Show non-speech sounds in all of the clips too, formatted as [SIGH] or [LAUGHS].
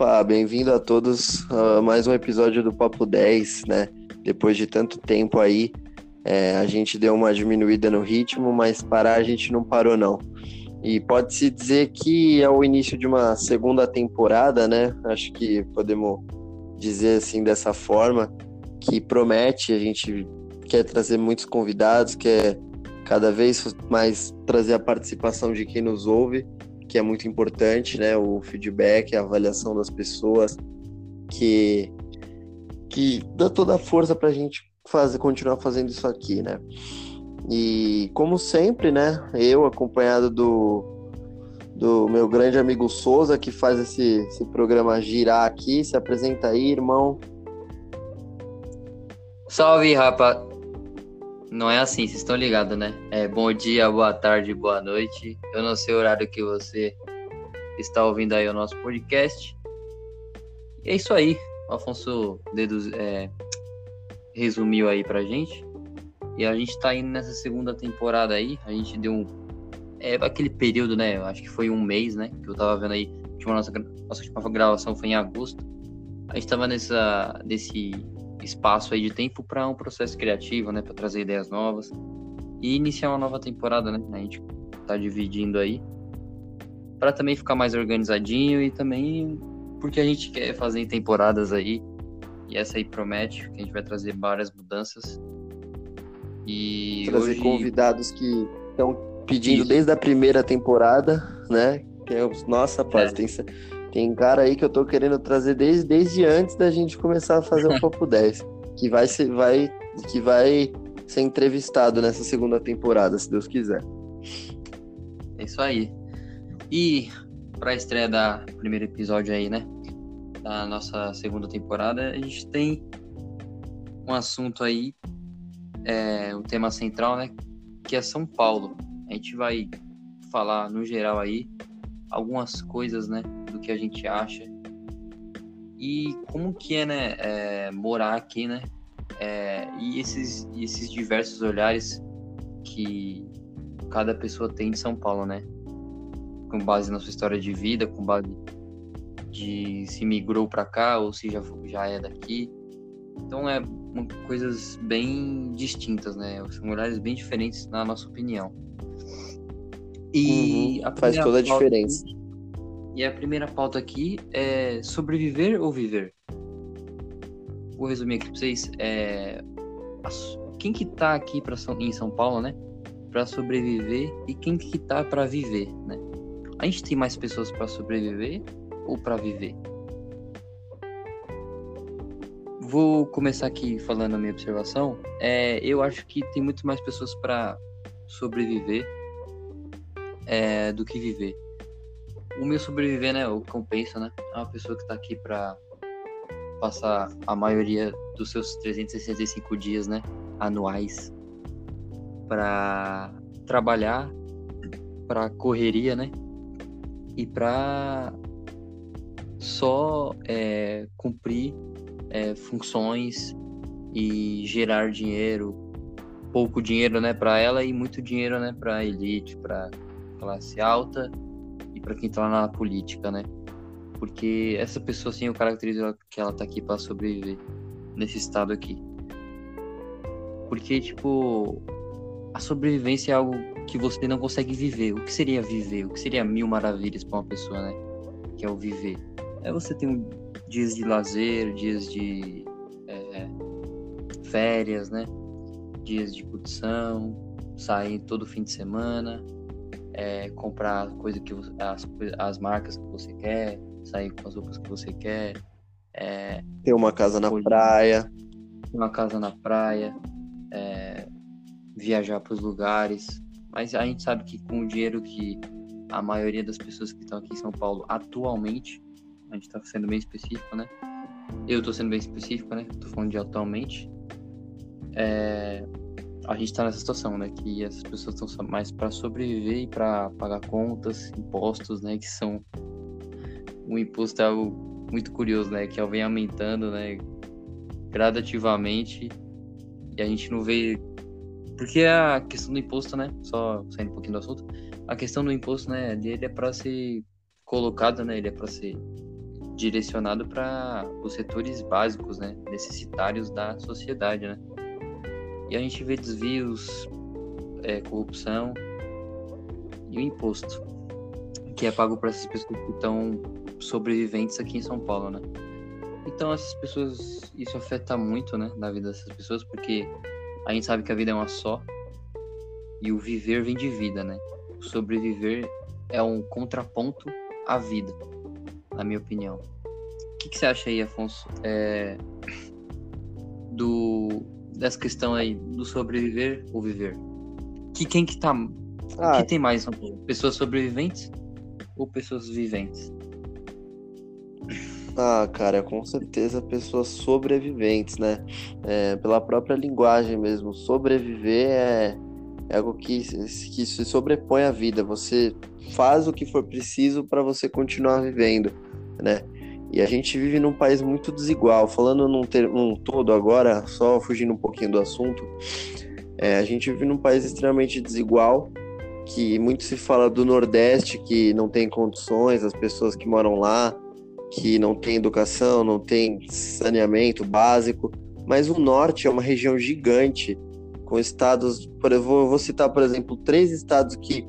Opa, bem-vindo a todos a mais um episódio do Papo 10, né? Depois de tanto tempo aí, é, a gente deu uma diminuída no ritmo, mas parar a gente não parou não. E pode-se dizer que é o início de uma segunda temporada, né? Acho que podemos dizer assim dessa forma, que promete, a gente quer trazer muitos convidados, quer cada vez mais trazer a participação de quem nos ouve que é muito importante, né? O feedback, a avaliação das pessoas, que, que dá toda a força para a gente fazer, continuar fazendo isso aqui, né? E como sempre, né? Eu acompanhado do, do meu grande amigo Souza, que faz esse, esse programa girar aqui. Se apresenta aí, irmão. Salve, rapa. Não é assim, vocês estão ligados, né? É bom dia, boa tarde, boa noite. Eu não sei o horário que você está ouvindo aí o nosso podcast. E é isso aí. O Afonso deduz, é, resumiu aí pra gente. E a gente tá indo nessa segunda temporada aí. A gente deu um. É aquele período, né? Acho que foi um mês, né? Que eu tava vendo aí. A nossa, nossa última gravação foi em agosto. A gente tava nessa, nesse espaço aí de tempo para um processo criativo, né, para trazer ideias novas e iniciar uma nova temporada, né? A gente tá dividindo aí para também ficar mais organizadinho e também porque a gente quer fazer em temporadas aí e essa aí promete que a gente vai trazer várias mudanças e trazer hoje... convidados que estão pedindo Isso. desde a primeira temporada, né? Que é, nossa, paz, é. tem tem cara aí que eu tô querendo trazer desde, desde antes da gente começar a fazer o [LAUGHS] Papo 10, que vai ser, vai, que vai ser entrevistado nessa segunda temporada, se Deus quiser. É isso aí. E para a estreia da primeiro episódio aí, né, da nossa segunda temporada, a gente tem um assunto aí, é, um tema central, né, que é São Paulo. A gente vai falar no geral aí algumas coisas, né, do que a gente acha e como que é, né, é, morar aqui, né, é, e esses, esses diversos olhares que cada pessoa tem de São Paulo, né, com base na sua história de vida, com base de se migrou para cá ou se já, já é daqui. Então é uma, coisas bem distintas, né? São olhares bem diferentes na nossa opinião. E uhum, faz toda a diferença. Aqui, e a primeira pauta aqui é sobreviver ou viver? Vou resumir aqui para vocês. É, quem que tá aqui pra, em São Paulo, né? Para sobreviver e quem que tá para viver, né? A gente tem mais pessoas para sobreviver ou para viver? Vou começar aqui falando a minha observação. É, eu acho que tem muito mais pessoas para sobreviver é, do que viver. O meu sobreviver, né? O compensa, né? É uma pessoa que tá aqui pra passar a maioria dos seus 365 dias, né? Anuais. Pra trabalhar, pra correria, né? E pra só é, cumprir é, funções e gerar dinheiro, pouco dinheiro, né, para ela e muito dinheiro, né, para elite, para classe alta e para quem tá lá na política, né? Porque essa pessoa, assim, eu caracterizo que ela tá aqui para sobreviver nesse estado aqui. Porque, tipo, a sobrevivência é algo que você não consegue viver. O que seria viver? O que seria mil maravilhas para uma pessoa, né? Que é o viver. É você tem dias de lazer, dias de é, férias, né? Dias de curtição, sair todo fim de semana, é, comprar coisa que as, as marcas que você quer, sair com as roupas que você quer. É, ter uma casa na praia. Uma casa na praia, é, viajar para os lugares. Mas a gente sabe que com o dinheiro que a maioria das pessoas que estão aqui em São Paulo atualmente, a gente está sendo bem específico, né? Eu estou sendo bem específico, né? Estou falando de atualmente. É, a gente está nessa situação, né? Que essas pessoas estão mais para sobreviver e para pagar contas, impostos, né? Que são o imposto é algo muito curioso, né? Que vem aumentando, né? Gradativamente e a gente não vê porque a questão do imposto, né? Só saindo um pouquinho do assunto, a questão do imposto, né? Ele é para ser colocado, né? Ele é para ser direcionado para os setores básicos, né, necessitários da sociedade, né? E a gente vê desvios, é, corrupção e o imposto que é pago para essas pessoas que estão sobreviventes aqui em São Paulo, né? Então essas pessoas, isso afeta muito, né, na vida dessas pessoas, porque a gente sabe que a vida é uma só e o viver vem de vida, né? O sobreviver é um contraponto à vida, na minha opinião. O que, que você acha aí, Afonso, é, do dessa questão aí do sobreviver ou viver? Que quem que tá, ah. que tem mais, pessoas sobreviventes ou pessoas viventes? Ah, cara, com certeza pessoas sobreviventes, né? É, pela própria linguagem mesmo. Sobreviver é, é algo que, que se sobrepõe à vida. Você faz o que for preciso para você continuar vivendo, né? E a gente vive num país muito desigual. Falando num, ter, num todo agora, só fugindo um pouquinho do assunto, é, a gente vive num país extremamente desigual, que muito se fala do Nordeste, que não tem condições, as pessoas que moram lá, que não tem educação, não tem saneamento básico, mas o norte é uma região gigante, com estados, por, eu vou, vou citar, por exemplo, três estados que,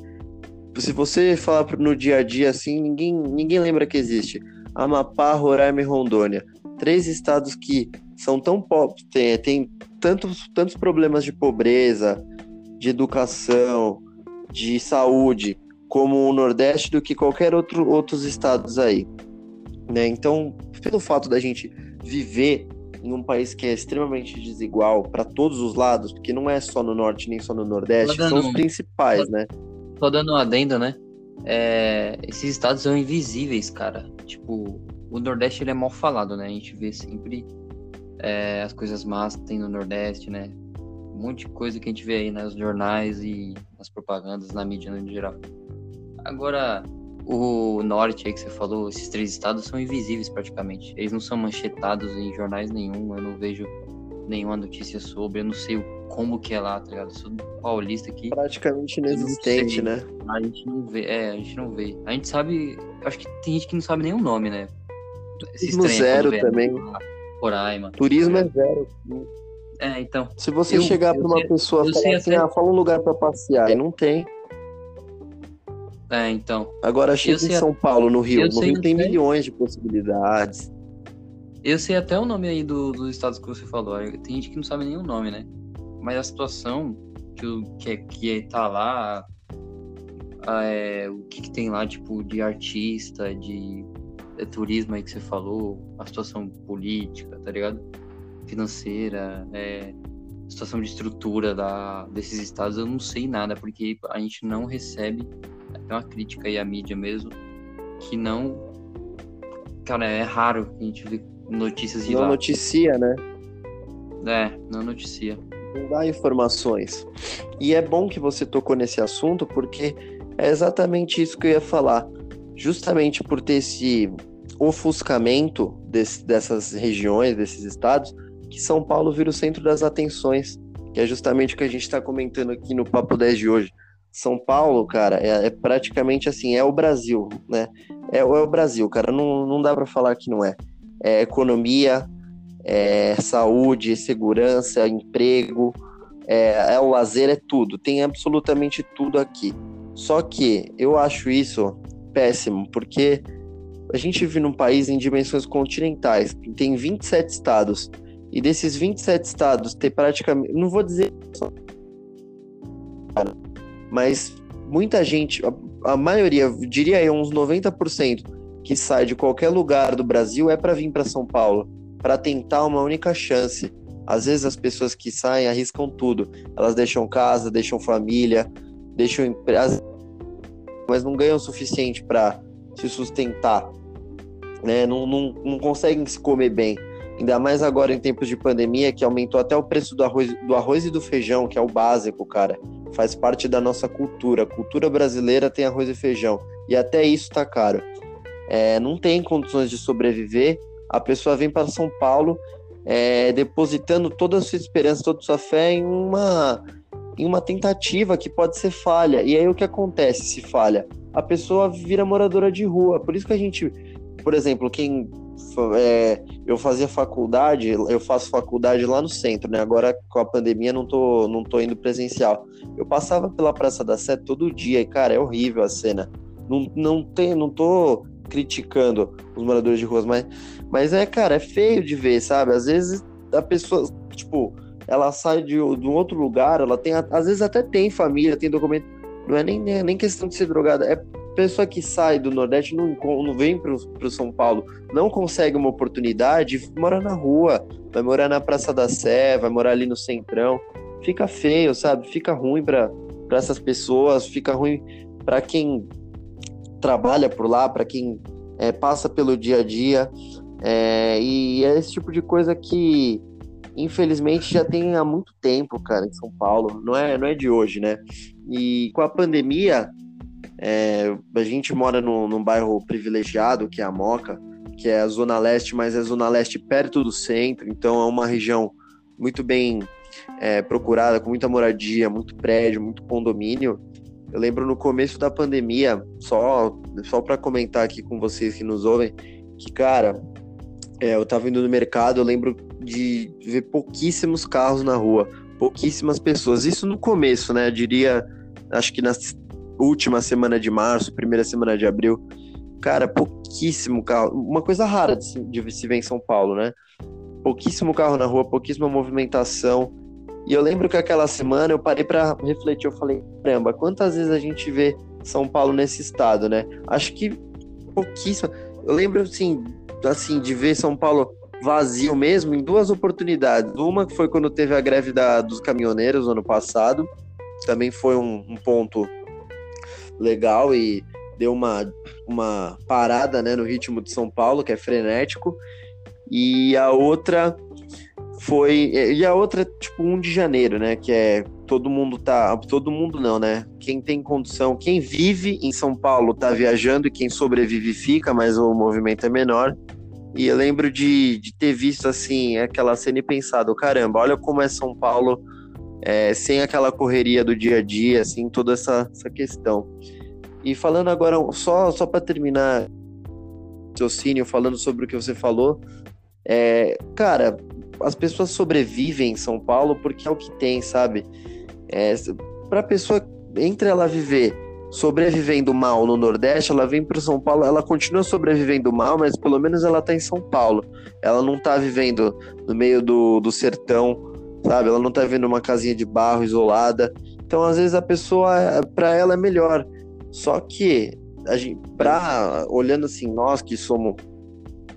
se você falar no dia a dia assim, ninguém, ninguém lembra que existe. Amapá, Roraima e Rondônia. Três estados que são tão pobres, tem tantos, tantos problemas de pobreza, de educação, de saúde, como o Nordeste, do que qualquer outro outros estados aí. Né? Então, pelo fato da gente viver em um país que é extremamente desigual para todos os lados, porque não é só no norte nem só no nordeste, dando, são os principais, só, né? Só dando um adendo, né? É, esses estados são invisíveis, cara. Tipo, o nordeste ele é mal falado, né? A gente vê sempre é, as coisas más que tem no nordeste, né? Um monte de coisa que a gente vê aí nos jornais e nas propagandas, na mídia no geral. Agora, o norte aí que você falou, esses três estados são invisíveis praticamente. Eles não são manchetados em jornais nenhum, eu não vejo nenhuma notícia sobre, eu não sei como que é lá, tá ligado? Eu sou paulista aqui. Praticamente inexistente, né? A gente não vê, é, a gente não vê. A gente sabe, acho que tem gente que não sabe nem o nome, né? Turismo zero também. Roraima. Turismo é zero. É, então. Se você eu, chegar para uma sei, pessoa e falar assim, até... ah, fala um lugar para passear, e não tem. É, então. Agora chega em São Paulo, no Rio. No Rio tem milhões de possibilidades. Eu sei até o nome aí do, dos estados que você falou. Tem gente que não sabe nem o nome, né? Mas a situação que, que, que tá lá, é, o que, que, tem lá, tipo, de artista, de é, turismo aí que você falou, a situação política, tá ligado? Financeira, é, situação de estrutura da, desses estados, eu não sei nada, porque a gente não recebe até uma crítica aí à mídia mesmo, que não. Cara, é raro que a gente vê notícias de não lá. Não noticia, né? É, não noticia. Não dá informações. E é bom que você tocou nesse assunto, porque é exatamente isso que eu ia falar. Justamente por ter esse ofuscamento desse, dessas regiões, desses estados, que São Paulo vira o centro das atenções, que é justamente o que a gente está comentando aqui no Papo 10 de hoje. São Paulo, cara, é, é, praticamente assim, é o Brasil, né? É, é o Brasil, cara, não, não dá para falar que não é. É economia, é saúde, segurança, emprego, é, é o lazer, é tudo. Tem absolutamente tudo aqui. Só que eu acho isso péssimo, porque a gente vive num país em dimensões continentais, tem 27 estados, e desses 27 estados ter praticamente, não vou dizer mas muita gente, a, a maioria, diria eu, uns 90% que sai de qualquer lugar do Brasil é para vir para São Paulo, para tentar uma única chance. Às vezes as pessoas que saem arriscam tudo. Elas deixam casa, deixam família, deixam empresa, mas não ganham o suficiente para se sustentar. Né? Não, não, não conseguem se comer bem. Ainda mais agora em tempos de pandemia, que aumentou até o preço do arroz, do arroz e do feijão, que é o básico, cara. Faz parte da nossa cultura. A cultura brasileira tem arroz e feijão. E até isso tá caro. É, não tem condições de sobreviver. A pessoa vem para São Paulo é, depositando toda a sua esperança, toda a sua fé em uma, em uma tentativa que pode ser falha. E aí o que acontece se falha? A pessoa vira moradora de rua. Por isso que a gente, por exemplo, quem é, eu fazia faculdade, eu faço faculdade lá no centro, né? Agora com a pandemia não tô, não tô indo presencial. Eu passava pela Praça da Sé todo dia e, cara, é horrível a cena. Não, não, tem, não tô criticando os moradores de ruas, mas, mas é, cara, é feio de ver, sabe? Às vezes a pessoa, tipo, ela sai de, de um outro lugar, ela tem, às vezes até tem família, tem documento, não é nem, nem questão de ser drogada, é pessoa que sai do Nordeste não, não vem para o São Paulo, não consegue uma oportunidade, mora na rua, vai morar na Praça da Sé, vai morar ali no Centrão. Fica feio, sabe? Fica ruim para essas pessoas, fica ruim para quem trabalha por lá, para quem é, passa pelo dia a dia. É, e é esse tipo de coisa que, infelizmente, já tem há muito tempo, cara, em São Paulo. Não é, não é de hoje, né? E com a pandemia, é, a gente mora no, num bairro privilegiado, que é a Moca, que é a Zona Leste, mas é a Zona Leste perto do centro, então é uma região muito bem é, procurada, com muita moradia, muito prédio, muito condomínio. Eu lembro no começo da pandemia, só, só para comentar aqui com vocês que nos ouvem, que, cara, é, eu tava indo no mercado, eu lembro de ver pouquíssimos carros na rua, pouquíssimas pessoas. Isso no começo, né? Eu diria, acho que nas última semana de março, primeira semana de abril. Cara, pouquíssimo carro. Uma coisa rara de se, de se ver em São Paulo, né? Pouquíssimo carro na rua, pouquíssima movimentação. E eu lembro que aquela semana eu parei para refletir. Eu falei, caramba, quantas vezes a gente vê São Paulo nesse estado, né? Acho que pouquíssima. Eu lembro, assim, assim de ver São Paulo vazio mesmo em duas oportunidades. Uma foi quando teve a greve da, dos caminhoneiros no ano passado. Também foi um, um ponto legal e deu uma, uma parada né, no ritmo de São Paulo, que é frenético. E a outra foi. E a outra, tipo, 1 de janeiro, né? Que é todo mundo tá. Todo mundo não, né? Quem tem condição, quem vive em São Paulo tá viajando e quem sobrevive fica, mas o movimento é menor. E eu lembro de, de ter visto assim aquela cena e pensado, caramba, olha como é São Paulo é, sem aquela correria do dia a dia, assim, toda essa, essa questão. E falando agora, só, só para terminar, raciocínio, falando sobre o que você falou, é, cara, as pessoas sobrevivem em São Paulo porque é o que tem, sabe? É, para a pessoa, entre ela viver sobrevivendo mal no Nordeste, ela vem para São Paulo, ela continua sobrevivendo mal, mas pelo menos ela tá em São Paulo. Ela não tá vivendo no meio do, do sertão, sabe? Ela não tá vendo uma casinha de barro isolada. Então, às vezes, a pessoa, para ela, é melhor. Só que, a gente, pra, olhando assim, nós que somos,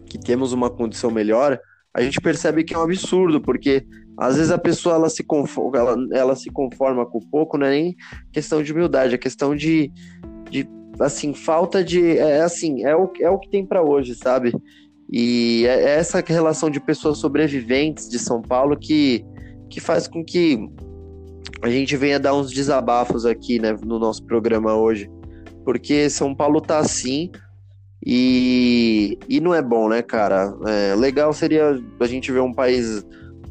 que temos uma condição melhor, a gente percebe que é um absurdo, porque às vezes a pessoa ela se conforma, ela, ela se conforma com pouco, não é nem questão de humildade, é questão de, de assim, falta de. É assim, é o, é o que tem para hoje, sabe? E é, é essa relação de pessoas sobreviventes de São Paulo que que faz com que a gente venha dar uns desabafos aqui, né, no nosso programa hoje. Porque São Paulo tá assim e, e não é bom, né, cara? É, legal seria a gente ver um país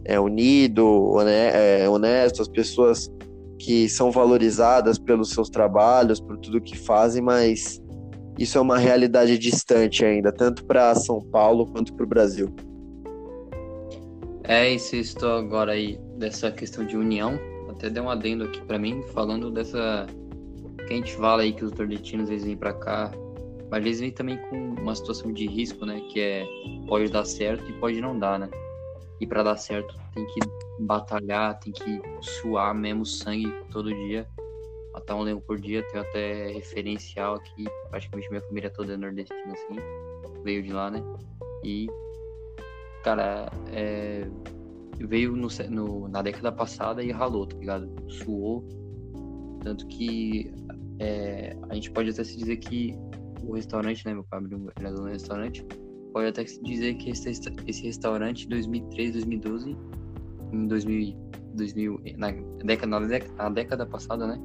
é, unido, é, honesto, as pessoas que são valorizadas pelos seus trabalhos, por tudo que fazem, mas isso é uma realidade distante ainda, tanto para São Paulo quanto para o Brasil. É, insisto agora aí dessa questão de união. Até deu um adendo aqui para mim, falando dessa. Que a gente fala aí que os nordestinos eles vêm para cá, mas eles vêm também com uma situação de risco, né? Que é pode dar certo e pode não dar, né? E para dar certo tem que batalhar, tem que suar mesmo sangue todo dia, matar um leão por dia. Tenho até referencial aqui, praticamente minha família toda é nordestina assim, veio de lá, né? E cara, é, veio no, no, na década passada e ralou, tá ligado? Suou. Tanto que é, a gente pode até se dizer que o restaurante, né, meu pai abriu um restaurante, pode até dizer que esse, esse restaurante, 2003, 2012, em 2000, 2000 na, década, na, década, passada, né,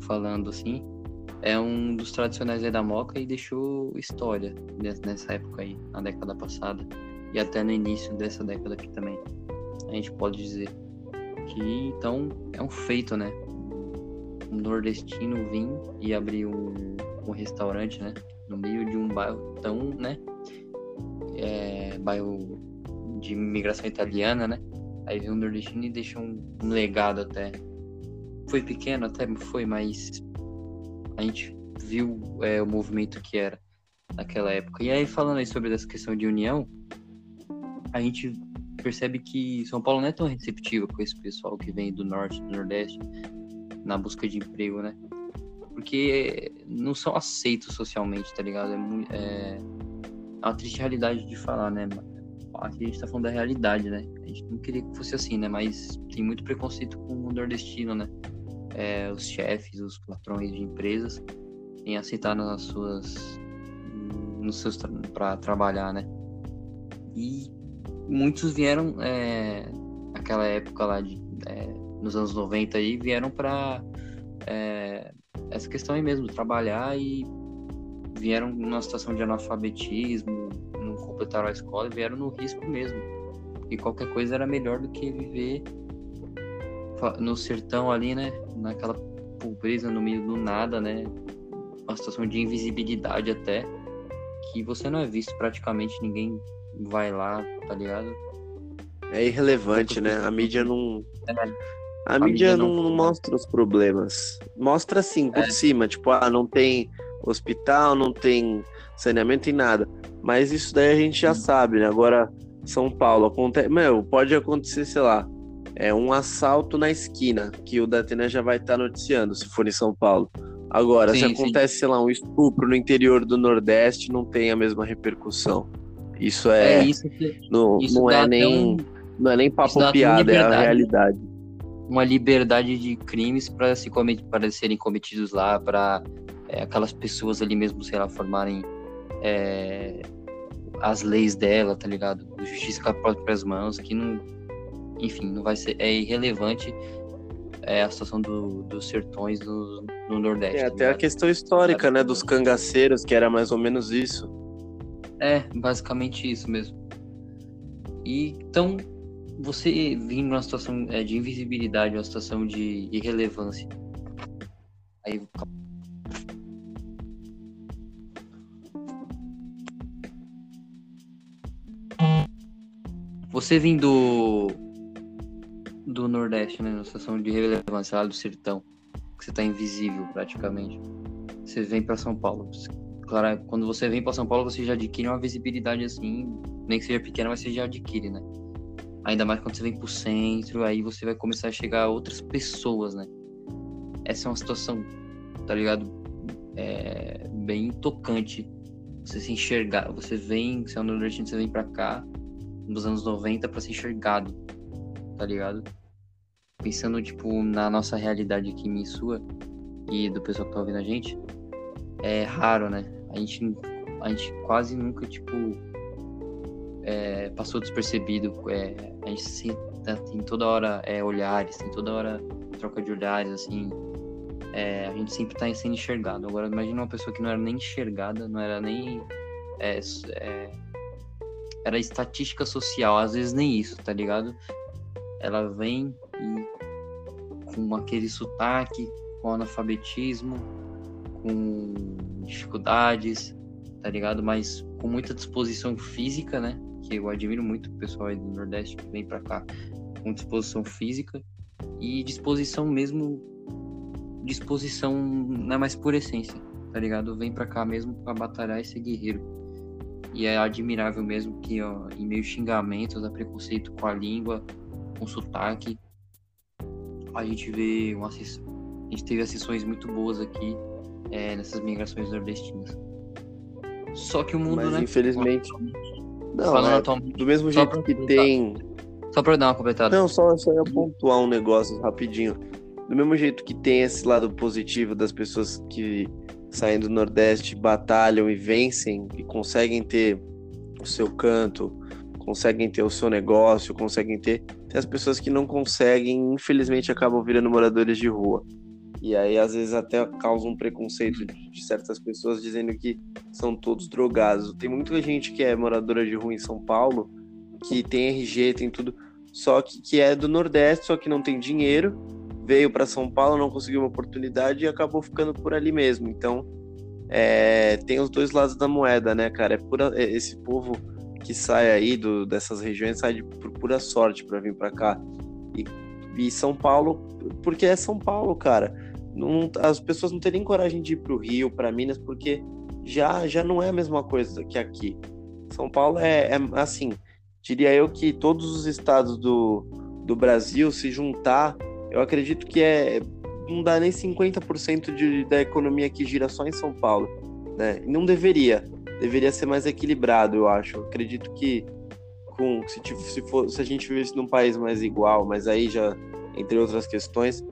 falando assim, é um dos tradicionais da Moca e deixou história nessa época aí, na década passada e até no início dessa década aqui também. A gente pode dizer que então é um feito, né? Um nordestino vir e abrir um, um restaurante, né? No meio de um bairro tão, né? é, bairro de imigração italiana, né? Aí veio um nordestino e deixou um, um legado até. Foi pequeno até, foi, mas a gente viu é, o movimento que era naquela época. E aí, falando aí sobre essa questão de união, a gente percebe que São Paulo não é tão receptiva com esse pessoal que vem do norte, do nordeste, na busca de emprego, né? Porque não são aceitos socialmente, tá ligado? É, muito, é... é uma triste realidade de falar, né? Aqui a gente tá falando da realidade, né? A gente não queria que fosse assim, né? Mas tem muito preconceito com o nordestino, né? É, os chefes, os patrões de empresas em aceitar nas suas nos seus para trabalhar, né? E muitos vieram é, naquela época lá de é, nos anos 90 aí vieram para é, essa questão aí mesmo trabalhar e vieram numa situação de analfabetismo não completaram a escola e vieram no risco mesmo e qualquer coisa era melhor do que viver no sertão ali né naquela pobreza no meio do nada né uma situação de invisibilidade até que você não é visto praticamente ninguém vai lá, tá ligado? É irrelevante, né? A mídia não. É. A, a, mídia, mídia não... não... mostra os problemas. Mostra assim, por é. cima, tipo, ah, não tem hospital, não tem saneamento e nada. Mas isso daí a gente já Sim. sabe, né? Agora, São Paulo, acontece. Meu, pode acontecer, sei lá, é um assalto na esquina, que o Datena já vai estar tá noticiando, se for em São Paulo. Agora, sim, se acontece, sim. sei lá, um estupro no interior do Nordeste, não tem a mesma repercussão. Isso é. é isso que, não isso não é nem. Um, não é nem papo piada, é a realidade. Uma liberdade de crimes para se comet, para serem cometidos lá, para é, aquelas pessoas ali mesmo, sei lá, formarem é, as leis dela, tá ligado? Justiça com as próprias mãos, que não. Enfim, não vai ser. É irrelevante é, a situação do, dos sertões no, no Nordeste. É, tá até a questão histórica, né, dos cangaceiros, que era mais ou menos isso. É, basicamente isso mesmo. E então, você vindo numa situação é, de invisibilidade, uma situação de irrelevância. Aí você vindo do Nordeste, né? Na situação de relevância lá do sertão, que você tá invisível praticamente. Você vem para São Paulo. Claro, quando você vem para São Paulo, você já adquire uma visibilidade assim, nem que seja pequena, mas você já adquire, né? Ainda mais quando você vem pro centro, aí você vai começar a chegar a outras pessoas, né? Essa é uma situação, tá ligado? É bem tocante. Você se enxergar, você vem, você é um nordestino, você vem pra cá, nos anos 90, para ser enxergado, tá ligado? pensando, tipo, na nossa realidade aqui, minha e sua, e do pessoal que tá ouvindo a gente, é raro, né? A gente, a gente quase nunca, tipo, é, passou despercebido. É, a gente se, tem toda hora é, olhares, tem toda hora troca de olhares, assim. É, a gente sempre tá sendo enxergado. Agora, imagina uma pessoa que não era nem enxergada, não era nem. É, é, era estatística social, às vezes nem isso, tá ligado? Ela vem e com aquele sotaque, com analfabetismo, com dificuldades, tá ligado? Mas com muita disposição física, né? Que eu admiro muito o pessoal aí do Nordeste que vem para cá com disposição física e disposição mesmo disposição não é mais por essência, tá ligado? Vem para cá mesmo para batalhar e ser guerreiro. E é admirável mesmo que, ó, em meio xingamentos, a preconceito com a língua, com sotaque, a gente vê uma a gente teve sessões muito boas aqui é, nessas migrações nordestinas. Só que o mundo, Mas, né? Infelizmente. Não, é, do mesmo jeito que tem. Só pra dar uma completada. Não, só, só ia pontuar um negócio rapidinho. Do mesmo jeito que tem esse lado positivo das pessoas que saem do Nordeste, batalham e vencem e conseguem ter o seu canto, conseguem ter o seu negócio, conseguem ter. Tem as pessoas que não conseguem, infelizmente, acabam virando moradores de rua. E aí, às vezes, até causa um preconceito de certas pessoas dizendo que são todos drogados. Tem muita gente que é moradora de rua em São Paulo, que tem RG, tem tudo, só que, que é do Nordeste, só que não tem dinheiro, veio para São Paulo, não conseguiu uma oportunidade e acabou ficando por ali mesmo. Então, é, tem os dois lados da moeda, né, cara? É pura, esse povo que sai aí do, dessas regiões sai de, por pura sorte para vir para cá. E, e, São Paulo, porque é São Paulo, cara. Não, as pessoas não teriam coragem de ir para o Rio, para Minas, porque já, já não é a mesma coisa que aqui. São Paulo é, é assim, diria eu que todos os estados do, do Brasil se juntar, eu acredito que é não dá nem 50% de, da economia que gira só em São Paulo, né? não deveria, deveria ser mais equilibrado, eu acho. Eu acredito que com se, se, for, se a gente vivesse num país mais igual, mas aí já entre outras questões,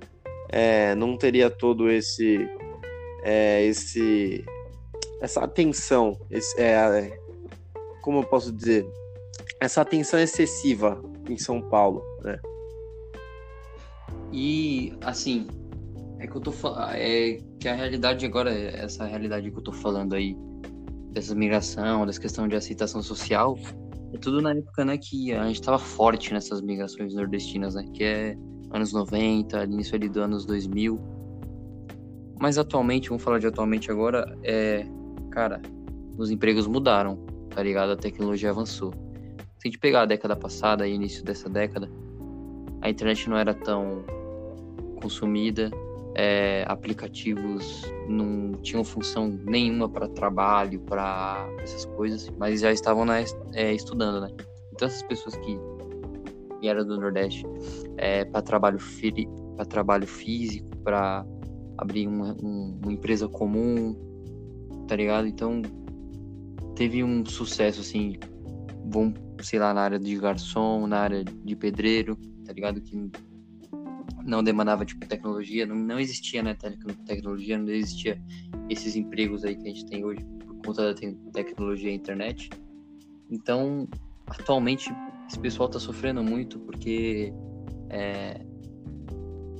é, não teria todo esse é, esse essa atenção, esse, é, como eu posso dizer, essa atenção excessiva em São Paulo, né? E assim, é que eu tô é que a realidade agora, essa realidade que eu tô falando aí, dessa migração, dessa questão de aceitação social, é tudo na época, né, que a gente tava forte nessas migrações nordestinas, né, que é anos 90, início ali dos anos 2000. Mas atualmente, vamos falar de atualmente agora, é, cara, os empregos mudaram, tá ligado? A tecnologia avançou. Se a gente pegar a década passada, início dessa década, a internet não era tão consumida, é, aplicativos não tinham função nenhuma para trabalho, para essas coisas, mas já estavam né, é, estudando, né? Então essas pessoas que vieram do Nordeste é, para trabalho para trabalho físico, para abrir uma, um, uma empresa comum, tá ligado? Então teve um sucesso assim, bom, sei lá, na área de garçom, na área de pedreiro, tá ligado? Que não demandava tipo tecnologia, não, não existia né tecnologia, não existia esses empregos aí que a gente tem hoje por conta da te tecnologia e internet. Então, atualmente esse pessoal está sofrendo muito porque é,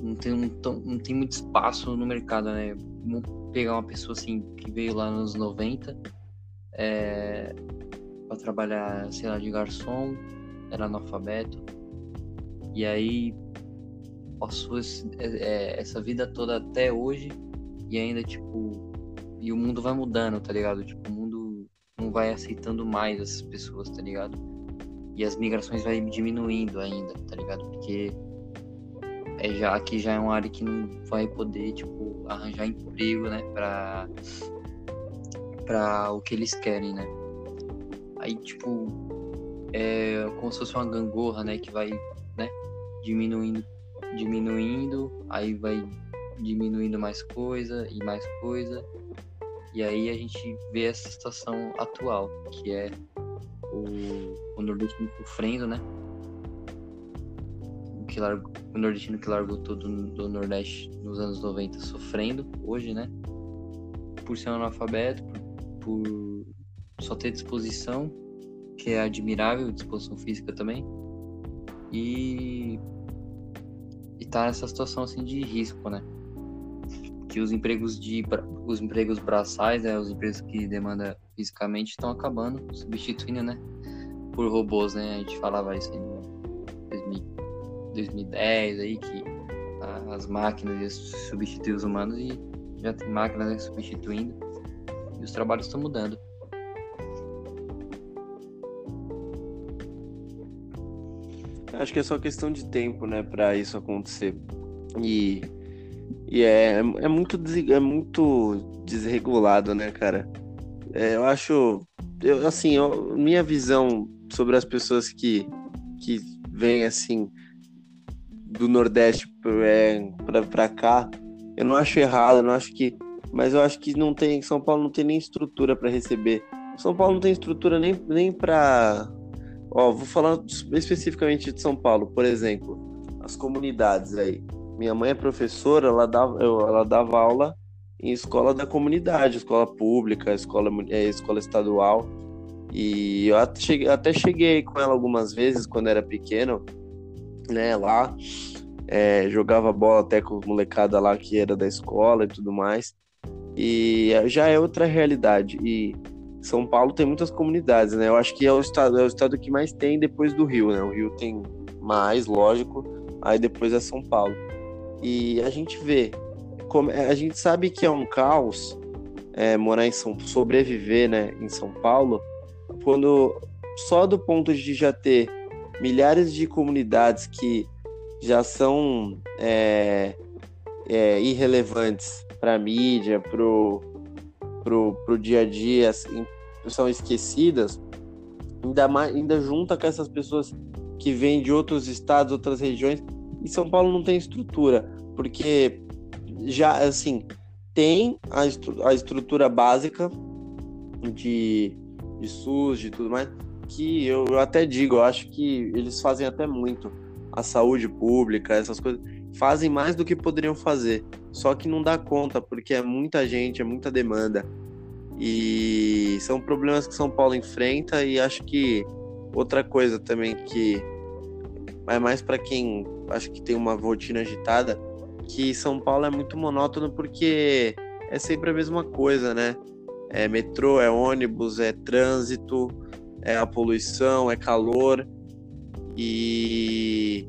não, tem, não, não, tem muito espaço no mercado, né? Vamos pegar uma pessoa assim que veio lá nos 90 é, para trabalhar, sei lá, de garçom, era analfabeto. E aí passou esse, é, é, essa vida toda até hoje e ainda, tipo, e o mundo vai mudando, tá ligado? Tipo, o mundo não vai aceitando mais essas pessoas, tá ligado? E as migrações vai diminuindo ainda, tá ligado? Porque é já aqui já é uma área que não vai poder, tipo, arranjar emprego, né, pra, pra o que eles querem, né? Aí, tipo, é como se fosse uma gangorra, né, que vai, né, diminuindo diminuindo, aí vai diminuindo mais coisa e mais coisa. E aí a gente vê essa situação atual, que é o, o nordestino sofrendo, né? O, que largou, o nordestino que largou todo do Nordeste nos anos 90 sofrendo hoje, né? Por ser um analfabeto, por, por só ter disposição, que é admirável, disposição física também. E e tá nessa situação assim de risco, né? Que os empregos de os empregos braçais, né, os empregos que demanda fisicamente estão acabando, substituindo, né, por robôs, né? A gente falava isso em 2010 aí que as máquinas iam substituir os humanos e já tem máquinas né, substituindo e os trabalhos estão mudando. Acho que é só questão de tempo, né, para isso acontecer. E, e é, é, muito, é muito desregulado, né, cara? É, eu acho, eu, assim, eu, minha visão sobre as pessoas que, que vêm, assim, do Nordeste é, para cá, eu não acho errado, eu não acho que. Mas eu acho que não tem. São Paulo não tem nem estrutura para receber. São Paulo não tem estrutura nem, nem para Ó, vou falar especificamente de São Paulo, por exemplo, as comunidades aí. Minha mãe é professora, ela dava, ela dava aula em escola da comunidade, escola pública, escola, é, escola estadual. E eu até cheguei, até cheguei com ela algumas vezes quando era pequeno, né, lá. É, jogava bola até com molecada lá que era da escola e tudo mais. E já é outra realidade. E são Paulo tem muitas comunidades, né? Eu acho que é o estado, é o estado que mais tem depois do Rio, né? O Rio tem mais, lógico, aí depois é São Paulo. E a gente vê, a gente sabe que é um caos é, morar em São sobreviver, né, em São Paulo, quando só do ponto de já ter milhares de comunidades que já são é, é, irrelevantes para a mídia, pro, pro dia a dia, assim, são esquecidas, ainda, mais, ainda junta com essas pessoas que vêm de outros estados, outras regiões, e São Paulo não tem estrutura, porque já, assim, tem a, estru a estrutura básica de, de SUS, de tudo mais, que eu, eu até digo, eu acho que eles fazem até muito. A saúde pública, essas coisas, fazem mais do que poderiam fazer. Só que não dá conta, porque é muita gente, é muita demanda. E são problemas que São Paulo enfrenta e acho que outra coisa também que é mais para quem acho que tem uma rotina agitada, que São Paulo é muito monótono porque é sempre a mesma coisa, né? É metrô, é ônibus, é trânsito, é a poluição, é calor e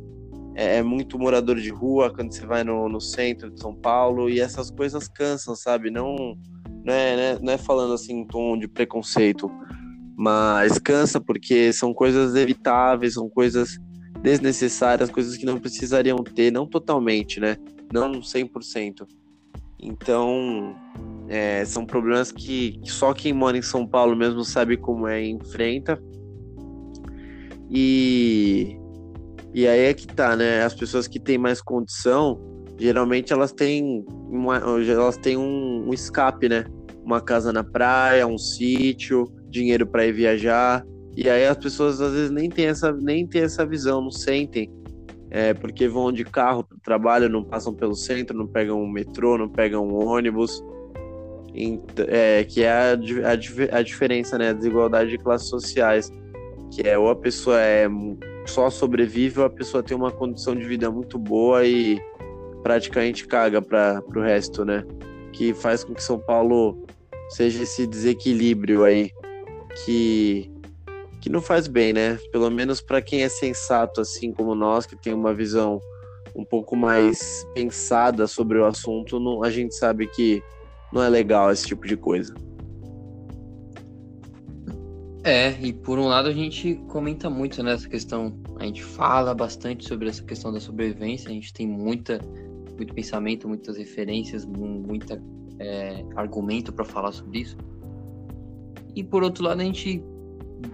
é, é muito morador de rua quando você vai no, no centro de São Paulo e essas coisas cansam, sabe? Não não é, né, não é falando assim em tom de preconceito, mas cansa porque são coisas evitáveis, são coisas desnecessárias, coisas que não precisariam ter, não totalmente, né? Não 100%. Então, é, são problemas que, só quem mora em São Paulo mesmo sabe como é e enfrenta. E, e aí é que tá, né? As pessoas que têm mais condição, geralmente elas têm, uma, elas têm um, um escape, né? uma casa na praia, um sítio, dinheiro para ir viajar. E aí as pessoas às vezes nem têm essa, nem têm essa visão, não sentem. É, porque vão de carro para o trabalho, não passam pelo centro, não pegam um metrô, não pegam um ônibus. É, que é a, a, a diferença, né? A desigualdade de classes sociais. Que é ou a pessoa é só sobrevive ou a pessoa tem uma condição de vida muito boa e praticamente caga para o resto, né? Que faz com que São Paulo seja esse desequilíbrio aí que que não faz bem, né? Pelo menos para quem é sensato assim como nós, que tem uma visão um pouco mais pensada sobre o assunto, não, a gente sabe que não é legal esse tipo de coisa. É, e por um lado a gente comenta muito nessa questão, a gente fala bastante sobre essa questão da sobrevivência, a gente tem muita, muito pensamento, muitas referências, muita é, argumento para falar sobre isso. E por outro lado, a gente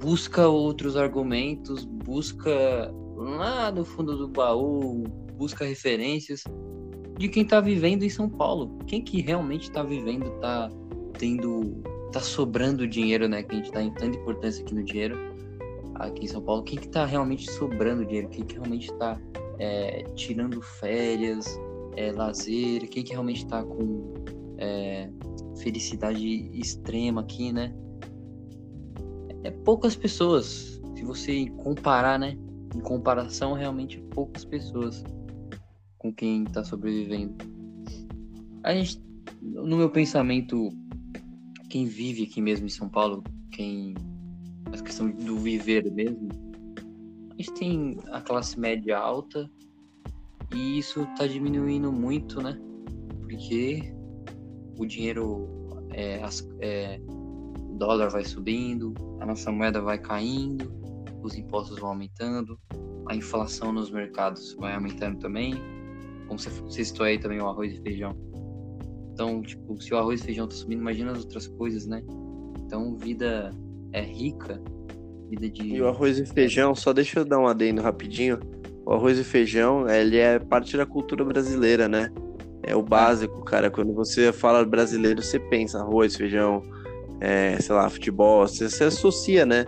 busca outros argumentos, busca lá no fundo do baú, busca referências de quem está vivendo em São Paulo. Quem que realmente está vivendo, está tendo, tá sobrando dinheiro, né? Que a gente está em tanta importância aqui no dinheiro, aqui em São Paulo. Quem que está realmente sobrando dinheiro? Quem que realmente está é, tirando férias, é, lazer? Quem que realmente está com é, felicidade extrema aqui, né? É poucas pessoas. Se você comparar, né? Em comparação, realmente poucas pessoas com quem está sobrevivendo. A gente, no meu pensamento, quem vive aqui mesmo em São Paulo, quem a questão do viver mesmo, a gente tem a classe média alta e isso está diminuindo muito, né? Porque o dinheiro, é, as, é, dólar vai subindo, a nossa moeda vai caindo, os impostos vão aumentando, a inflação nos mercados vai aumentando também, como você, você citou aí também o arroz e feijão. Então, tipo, se o arroz e feijão tá subindo, imagina as outras coisas, né? Então, vida é rica, vida de... E o arroz e feijão, só deixa eu dar um adendo rapidinho. O arroz e feijão, ele é parte da cultura brasileira, né? É o básico, cara. Quando você fala brasileiro, você pensa arroz, feijão, é, sei lá, futebol, você, você associa, né?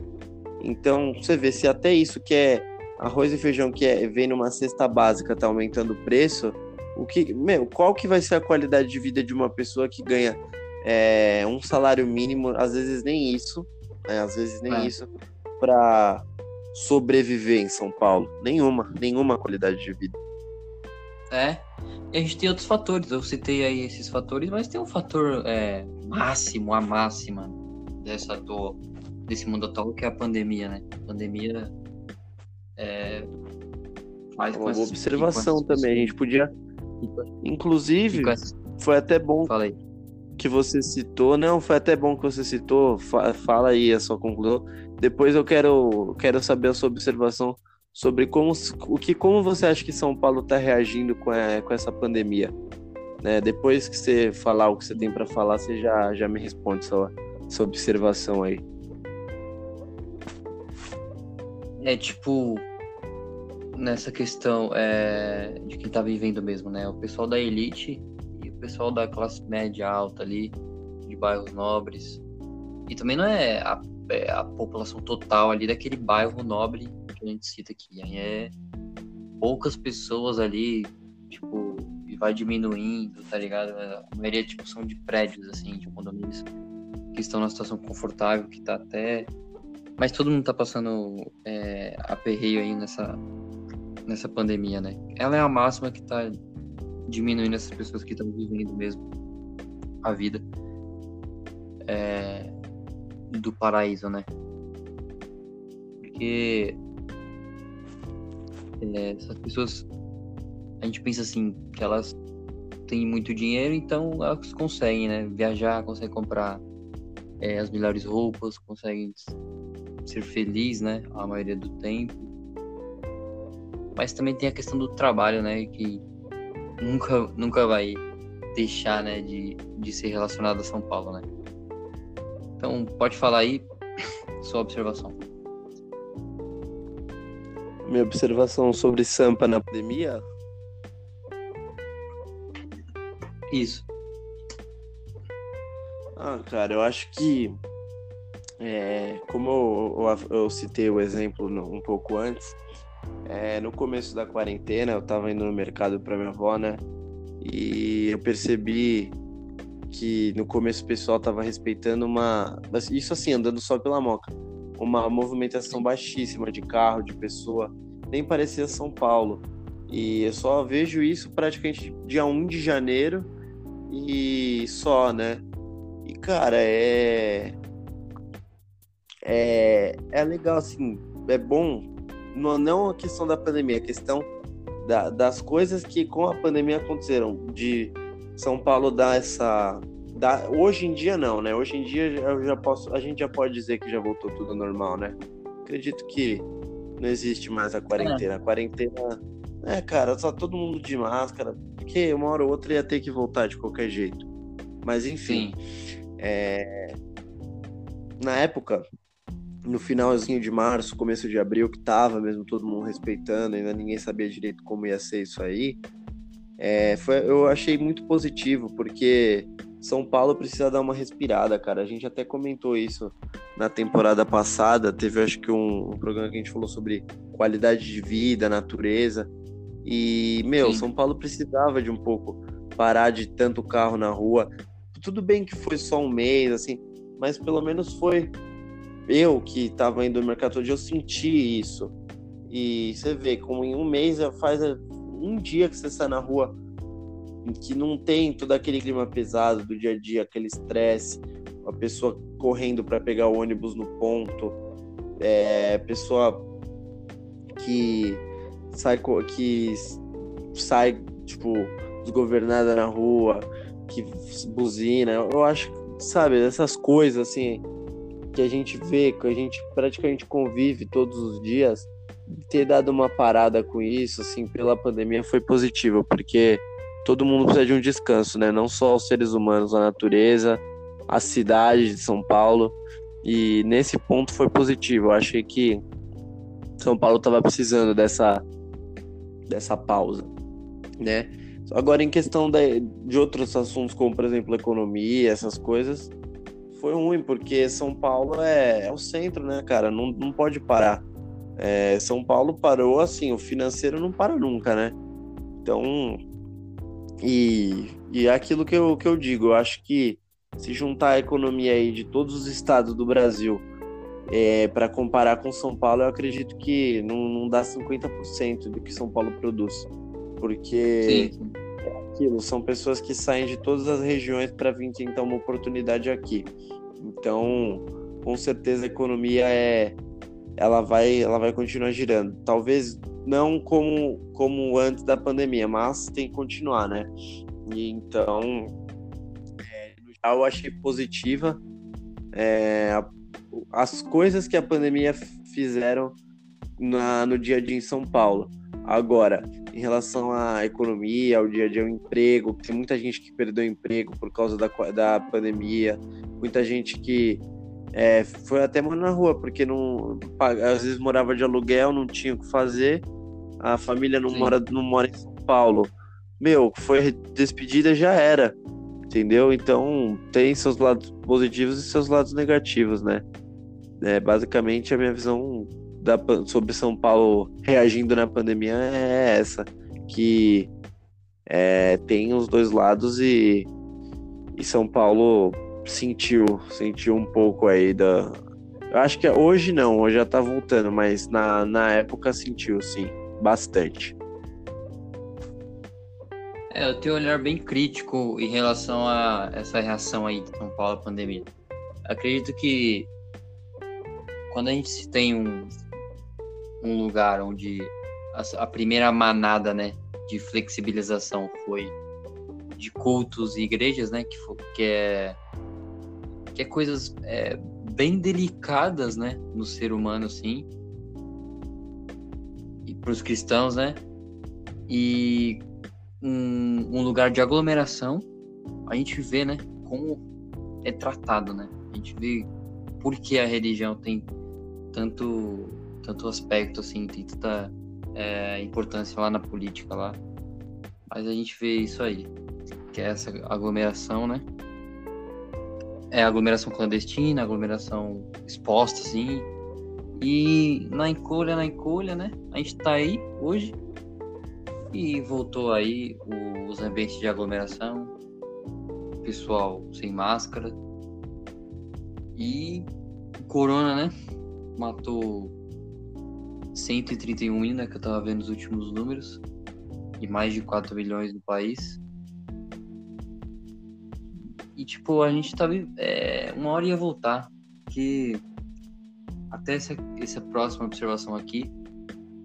Então, você vê se até isso que é arroz e feijão que é, vem numa cesta básica tá aumentando o preço, o que, meu, qual que vai ser a qualidade de vida de uma pessoa que ganha é, um salário mínimo, às vezes nem isso, né, às vezes nem é. isso, para sobreviver em São Paulo? Nenhuma, nenhuma qualidade de vida. É, e a gente tem outros fatores, eu citei aí esses fatores, mas tem um fator é, máximo, a máxima dessa atual, desse mundo atual, que é a pandemia, né? A pandemia é, faz Uma boa observação também, a gente podia... Inclusive, foi até bom que você citou, não, foi até bom que você citou, fala aí a sua conclusão, depois eu quero, quero saber a sua observação sobre como, o que, como você acha que São Paulo está reagindo com, a, com essa pandemia. Né? Depois que você falar o que você tem para falar, você já, já me responde sua, sua observação aí. É tipo, nessa questão é, de quem tá vivendo mesmo, né? O pessoal da elite e o pessoal da classe média alta ali, de bairros nobres. E também não é a, é a população total ali daquele bairro nobre que a gente cita aqui. Aí é poucas pessoas ali, tipo, e vai diminuindo, tá ligado? A maioria, tipo, são de prédios, assim, de condomínios que estão numa situação confortável, que tá até. Mas todo mundo tá passando é, aperreio aí nessa, nessa pandemia, né? Ela é a máxima que tá diminuindo essas pessoas que estão vivendo mesmo a vida é, do paraíso, né? Porque é, essas pessoas, a gente pensa assim, que elas têm muito dinheiro, então elas conseguem, né? Viajar, conseguem comprar é, as melhores roupas, conseguem ser felizes, né? A maioria do tempo. Mas também tem a questão do trabalho, né? Que nunca, nunca vai deixar, né? De, de ser relacionado a São Paulo, né? Então, pode falar aí sua observação. Minha observação sobre Sampa na pandemia? Isso. Ah, cara, eu acho que é, como eu, eu, eu, citei o exemplo um pouco antes, é, no começo da quarentena eu tava indo no mercado para minha avó, né? E eu percebi que no começo o pessoal tava respeitando uma. Isso assim, andando só pela moca. Uma movimentação baixíssima de carro, de pessoa. Nem parecia São Paulo. E eu só vejo isso praticamente dia 1 de janeiro e só, né? E cara, é. É, é legal, assim, é bom. Não, não a questão da pandemia, a questão da, das coisas que com a pandemia aconteceram. De São Paulo dar essa. Dar, hoje em dia não, né? Hoje em dia eu já posso, a gente já pode dizer que já voltou tudo normal, né? Acredito que não existe mais a quarentena. A quarentena. É, cara, só todo mundo de máscara, porque uma hora ou outra ia ter que voltar de qualquer jeito. Mas enfim. É... Na época, no finalzinho de março, começo de abril, que tava mesmo todo mundo respeitando, ainda ninguém sabia direito como ia ser isso aí. É, foi, eu achei muito positivo, porque São Paulo precisa dar uma respirada, cara. A gente até comentou isso na temporada passada. Teve, acho que, um, um programa que a gente falou sobre qualidade de vida, natureza. E, meu, Sim. São Paulo precisava de um pouco parar de tanto carro na rua. Tudo bem que foi só um mês, assim, mas pelo menos foi eu que estava indo no mercado todo dia, eu senti isso. E você vê, como em um mês faz um dia que você está na rua que não tem todo aquele clima pesado do dia a dia, aquele estresse, a pessoa correndo para pegar o ônibus no ponto, é, pessoa que sai que sai tipo desgovernada na rua, que buzina. Eu acho, sabe, essas coisas assim que a gente vê, que a gente praticamente convive todos os dias, ter dado uma parada com isso, assim, pela pandemia foi positivo, porque todo mundo precisa de um descanso, né? Não só os seres humanos, a natureza, a cidade de São Paulo. E nesse ponto foi positivo. Eu achei que São Paulo estava precisando dessa, dessa pausa, né? Agora, em questão de, de outros assuntos, como por exemplo economia, essas coisas, foi ruim, porque São Paulo é, é o centro, né, cara? Não, não pode parar. É, São Paulo parou, assim, o financeiro não para nunca, né? Então, e, e é aquilo que eu, que eu digo, eu acho que se juntar a economia aí de todos os estados do Brasil é, para comparar com São Paulo, eu acredito que não, não dá 50% do que São Paulo produz. Porque Sim. é aquilo, são pessoas que saem de todas as regiões para vir tentar uma oportunidade aqui. Então, com certeza a economia é ela vai ela vai continuar girando. Talvez não como como antes da pandemia, mas tem que continuar, né? E então, é, eu achei positiva é, as coisas que a pandemia fizeram na, no dia a dia em São Paulo. Agora, em relação à economia, ao dia a dia, ao emprego, tem muita gente que perdeu emprego por causa da, da pandemia, muita gente que é, foi até morar na rua, porque não, às vezes morava de aluguel, não tinha o que fazer, a família não, mora, não mora em São Paulo. Meu, foi despedida já era, entendeu? Então tem seus lados positivos e seus lados negativos, né? É, basicamente a minha visão da, sobre São Paulo reagindo na pandemia é essa, que é, tem os dois lados e, e São Paulo sentiu, sentiu um pouco aí da. Eu acho que hoje não, hoje já tá voltando, mas na, na época sentiu, sim, bastante. É, eu tenho um olhar bem crítico em relação a essa reação aí de São Paulo à pandemia. Acredito que quando a gente tem um, um lugar onde a, a primeira manada, né, de flexibilização foi de cultos e igrejas, né, que, foi, que é que é coisas é, bem delicadas, né, no ser humano, assim, e para os cristãos, né, e um, um, lugar de aglomeração, a gente vê, né, como é tratado, né, a gente vê por que a religião tem tanto tanto aspecto assim, tem tanta é, importância lá na política lá. Mas a gente vê isso aí, que é essa aglomeração, né? É aglomeração clandestina, aglomeração exposta, assim. E na encolha, na encolha, né? A gente tá aí hoje e voltou aí os ambientes de aglomeração, pessoal sem máscara. E corona, né? Matou 131 mil, né, que eu tava vendo os últimos números, e mais de 4 milhões no país. E, tipo, a gente tava. É, uma hora ia voltar, que até essa, essa próxima observação aqui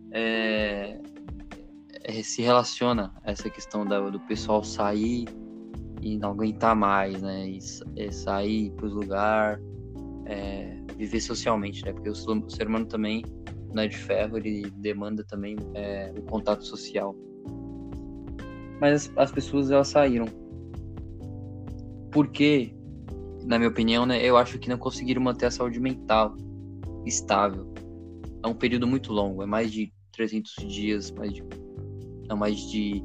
é, é, se relaciona a essa questão da, do pessoal sair e não aguentar mais, né? E, é, sair para os lugares, é, viver socialmente, né? Porque o ser humano também não é de ferro, ele demanda também é, o contato social. Mas as, as, pessoas elas saíram. Porque, na minha opinião, né, eu acho que não conseguiram manter a saúde mental estável. É um período muito longo, é mais de 300 dias, mais de, não, mais de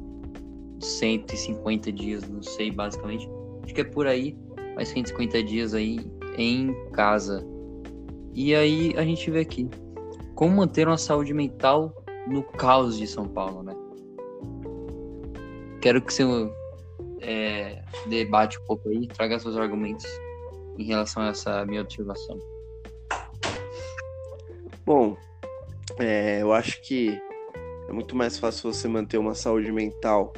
150 dias, não sei, basicamente. Acho que é por aí, mais 150 dias aí em casa. E aí a gente vê aqui, como manter uma saúde mental no caos de São Paulo, né? Quero que você é, debate um pouco aí, traga seus argumentos em relação a essa minha observação. Bom, é, eu acho que é muito mais fácil você manter uma saúde mental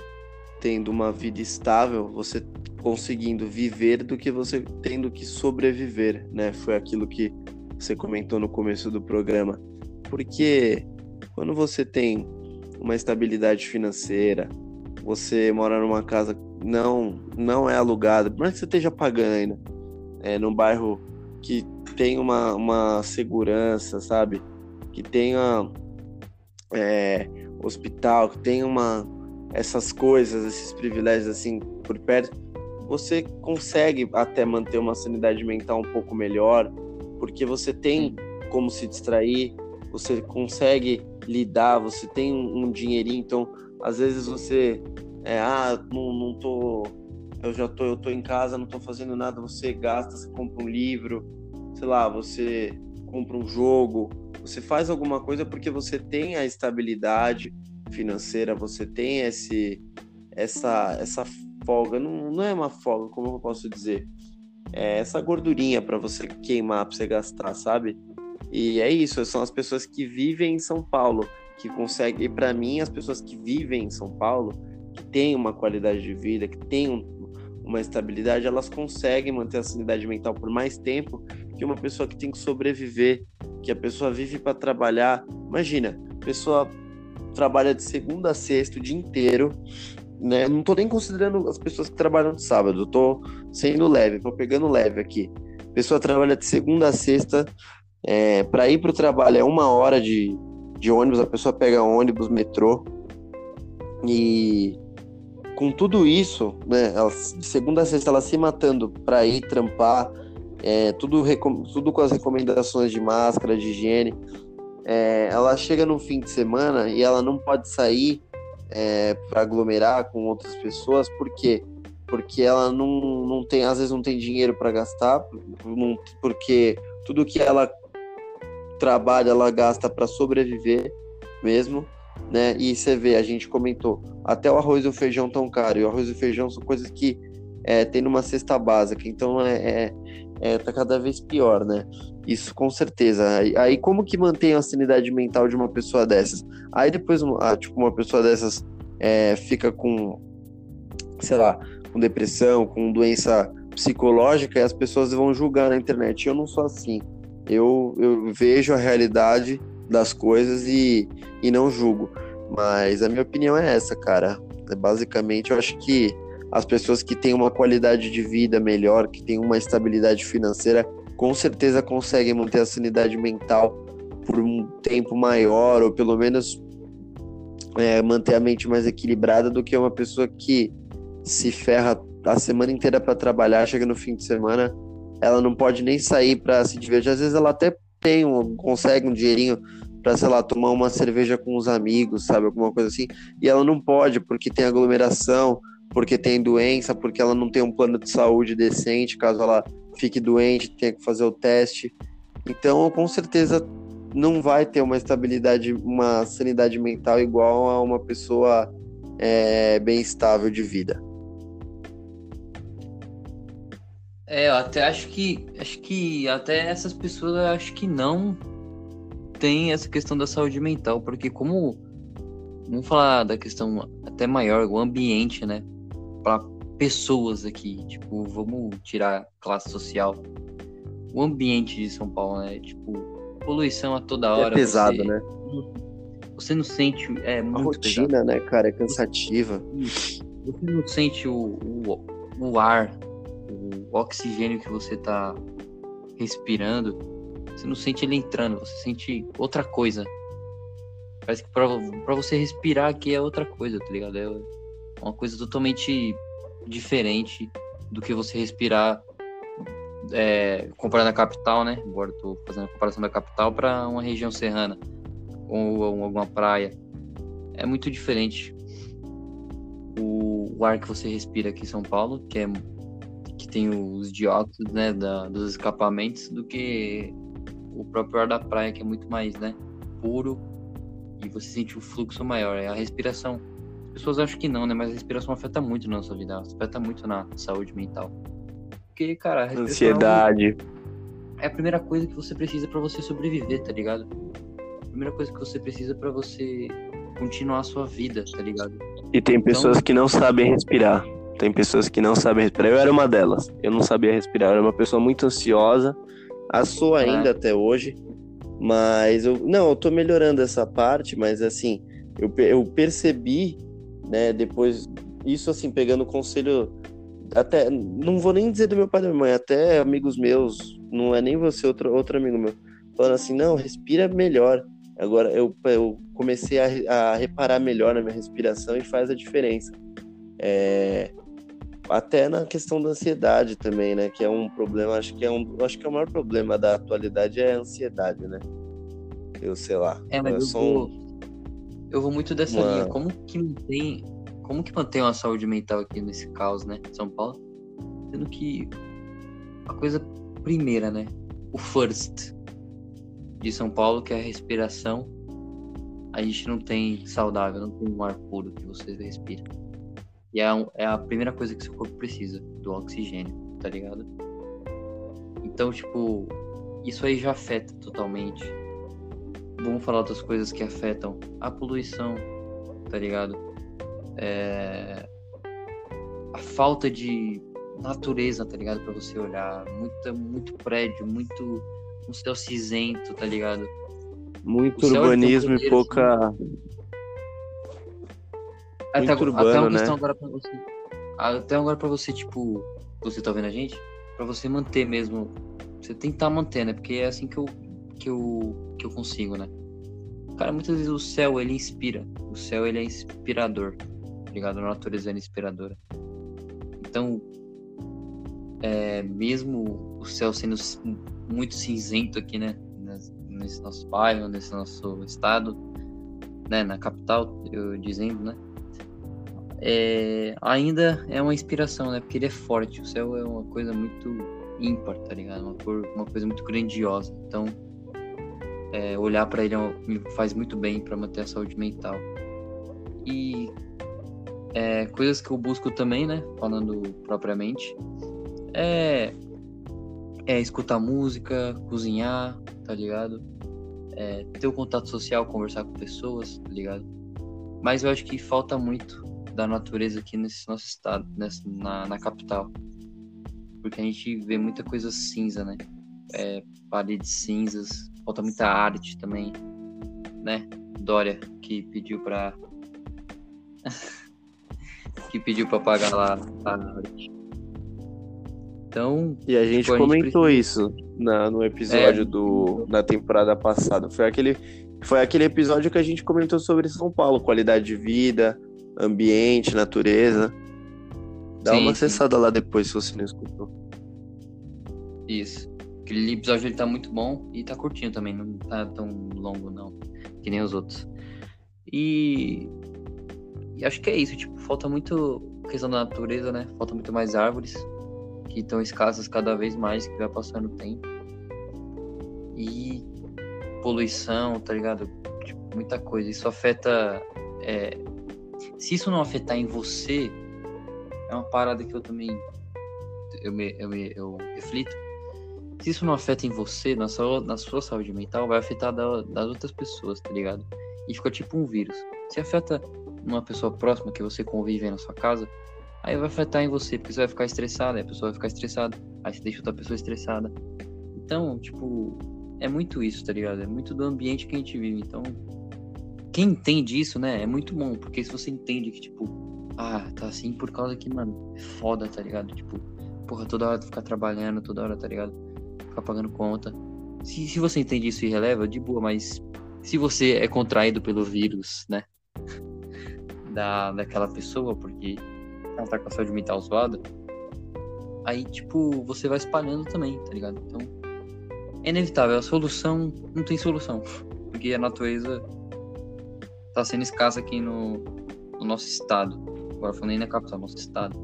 tendo uma vida estável, você conseguindo viver do que você tendo que sobreviver, né? Foi aquilo que você comentou no começo do programa. Porque quando você tem uma estabilidade financeira, você mora numa casa não não é alugada, mas que você esteja pagando ainda, é, num bairro que tem uma, uma segurança, sabe? Que tenha é, hospital, que tenha uma, essas coisas, esses privilégios assim por perto, você consegue até manter uma sanidade mental um pouco melhor, porque você tem como se distrair, você consegue lidar, você tem um, um dinheirinho, então às vezes você é, ah, não, não tô, eu já tô, eu tô em casa, não tô fazendo nada, você gasta, você compra um livro, sei lá, você compra um jogo, você faz alguma coisa porque você tem a estabilidade financeira, você tem esse essa essa folga, não, não é uma folga, como eu posso dizer? É essa gordurinha para você queimar, para você gastar, sabe? E é isso, são as pessoas que vivem em São Paulo, que conseguem, para mim, as pessoas que vivem em São Paulo, que têm uma qualidade de vida, que têm um, uma estabilidade, elas conseguem manter a sanidade mental por mais tempo que uma pessoa que tem que sobreviver, que a pessoa vive para trabalhar. Imagina, a pessoa trabalha de segunda a sexta o dia inteiro, né? Não tô nem considerando as pessoas que trabalham de sábado, eu tô sendo leve, tô pegando leve aqui pessoa trabalha de segunda a sexta, é, para ir para o trabalho é uma hora de, de ônibus, a pessoa pega ônibus, metrô, e com tudo isso, né, ela, de segunda a sexta ela se matando para ir trampar, é, tudo, tudo com as recomendações de máscara, de higiene, é, ela chega no fim de semana e ela não pode sair é, para aglomerar com outras pessoas, por quê? Porque ela não, não tem, às vezes não tem dinheiro para gastar, porque tudo que ela trabalha ela gasta para sobreviver mesmo, né? E você vê, a gente comentou, até o arroz e o feijão tão caro, e o arroz e o feijão são coisas que é, tem numa cesta básica, então é, é, é, tá cada vez pior, né? Isso com certeza. Aí, aí, como que mantém a sanidade mental de uma pessoa dessas? Aí depois, ah, tipo, uma pessoa dessas é, fica com, sei lá, com depressão, com doença psicológica, e as pessoas vão julgar na internet. Eu não sou assim. Eu, eu vejo a realidade das coisas e, e não julgo. Mas a minha opinião é essa, cara. É, basicamente, eu acho que as pessoas que têm uma qualidade de vida melhor, que têm uma estabilidade financeira, com certeza conseguem manter a sanidade mental por um tempo maior, ou pelo menos é, manter a mente mais equilibrada do que uma pessoa que se ferra a semana inteira para trabalhar, chega no fim de semana, ela não pode nem sair para se divertir. Às vezes ela até tem um, consegue um dinheirinho para, sei lá, tomar uma cerveja com os amigos, sabe, alguma coisa assim, e ela não pode porque tem aglomeração, porque tem doença, porque ela não tem um plano de saúde decente, caso ela fique doente, tenha que fazer o teste. Então, com certeza não vai ter uma estabilidade, uma sanidade mental igual a uma pessoa é, bem estável de vida. É, eu até acho que acho que até essas pessoas eu acho que não tem essa questão da saúde mental, porque como vamos falar da questão até maior, o ambiente, né? Para pessoas aqui, tipo, vamos tirar classe social. O ambiente de São Paulo, né? Tipo, poluição a toda é hora. É pesado, você, né? Você não sente. É muito a rotina, pesado. né, cara? É cansativa. Você não sente o, o, o ar o oxigênio que você tá respirando, você não sente ele entrando, você sente outra coisa. Parece que pra você respirar aqui é outra coisa, tá ligado? É uma coisa totalmente diferente do que você respirar é, comparando a capital, né? Agora tô fazendo a comparação da capital para uma região serrana ou, ou alguma praia. É muito diferente o, o, ar que você respira aqui em São Paulo, que é que tem os dióxidos, né, da, dos escapamentos, do que o próprio ar da praia, que é muito mais, né, puro e você sente o fluxo maior. É a respiração. As pessoas acham que não, né, mas a respiração afeta muito na nossa vida, afeta muito na saúde mental. Porque, cara, a ansiedade é a primeira coisa que você precisa para você sobreviver, tá ligado? A primeira coisa que você precisa para você continuar a sua vida, tá ligado? E tem pessoas então... que não sabem respirar. Tem pessoas que não sabem respirar. Eu era uma delas. Eu não sabia respirar. Eu era uma pessoa muito ansiosa. A sou ainda é. até hoje. Mas eu. Não, eu tô melhorando essa parte, mas assim, eu, eu percebi, né, depois. Isso assim, pegando conselho. Até. Não vou nem dizer do meu pai e da minha mãe, até amigos meus. Não é nem você, outro, outro amigo meu. Falando assim, não, respira melhor. Agora eu, eu comecei a, a reparar melhor na minha respiração e faz a diferença. É, até na questão da ansiedade também, né? Que é um problema, acho que é um, acho que é o maior problema da atualidade é a ansiedade, né? Eu sei lá. É, mas eu, eu vou, eu vou muito dessa uma... linha. Como que mantém, como que mantém uma saúde mental aqui nesse caos, né? São Paulo, sendo que a coisa primeira, né? O first de São Paulo, que é a respiração. A gente não tem saudável, não tem um ar puro que você respira. E é, um, é a primeira coisa que seu corpo precisa, do oxigênio, tá ligado? Então, tipo, isso aí já afeta totalmente. Vamos falar outras coisas que afetam a poluição, tá ligado? É... A falta de natureza, tá ligado? Pra você olhar. Muito, muito prédio, muito um céu cinzento, tá ligado? Muito urbanismo e pouca. Assim, até, urbano, até uma questão né? agora pra você. Até agora pra você, tipo, você tá vendo a gente? Pra você manter mesmo você estar tá mantendo, é porque é assim que eu, que eu, que eu consigo, né? Cara, muitas vezes o céu ele inspira. O céu ele é inspirador. Tá ligado? A natureza é inspiradora. Então, é, mesmo o céu sendo muito cinzento aqui, né? Nesse nosso bairro, nesse nosso estado, né? Na capital, eu dizendo, né? É, ainda é uma inspiração, né? Porque ele é forte. O céu é uma coisa muito ímpar, tá ligado? Uma, cor, uma coisa muito grandiosa. Então, é, olhar para ele é me faz muito bem para manter a saúde mental. E é, coisas que eu busco também, né? Falando propriamente, é, é escutar música, cozinhar, tá ligado? É, ter o um contato social, conversar com pessoas, tá ligado? Mas eu acho que falta muito da natureza aqui nesse nosso estado, nessa, na, na capital. Porque a gente vê muita coisa cinza, né? É, paredes cinzas, falta muita arte também, né? Dória, que pediu pra. [LAUGHS] que pediu pra pagar lá a arte. Então. E a gente tipo, comentou a gente isso na, no episódio é... do, da temporada passada. Foi aquele, foi aquele episódio que a gente comentou sobre São Paulo, qualidade de vida, ambiente, natureza. Dá sim, uma acessada sim. lá depois se você não escutou. Isso. Aquele episódio ele tá muito bom e tá curtinho também, não tá tão longo não, que nem os outros. E, e acho que é isso, tipo, falta muito questão da natureza, né? Falta muito mais árvores, que estão escassas cada vez mais, que vai passando o tempo. E poluição, tá ligado? Tipo, muita coisa. Isso afeta. É... Se isso não afetar em você, é uma parada que eu também eu, me, eu, me, eu reflito se isso não afeta em você, na sua, na sua saúde mental, vai afetar da, das outras pessoas, tá ligado? E fica tipo um vírus. Se afeta uma pessoa próxima que você convive na sua casa, aí vai afetar em você, porque você vai ficar estressado, aí a pessoa vai ficar estressada, aí você deixa outra pessoa estressada. Então, tipo, é muito isso, tá ligado? É muito do ambiente que a gente vive. Então, quem entende isso, né, é muito bom, porque se você entende que, tipo, ah, tá assim por causa que, mano, é foda, tá ligado? Tipo, porra, toda hora ficar trabalhando, toda hora, tá ligado? ficar pagando conta. Se, se você entende isso e releva, de boa, mas se você é contraído pelo vírus, né? [LAUGHS] Da, daquela pessoa, porque ela tá com a saúde mental zoada, aí, tipo, você vai espalhando também, tá ligado? Então, é inevitável. A solução não tem solução, [LAUGHS] porque a natureza tá sendo escassa aqui no, no nosso estado. Agora falando nem na capital, nosso estado.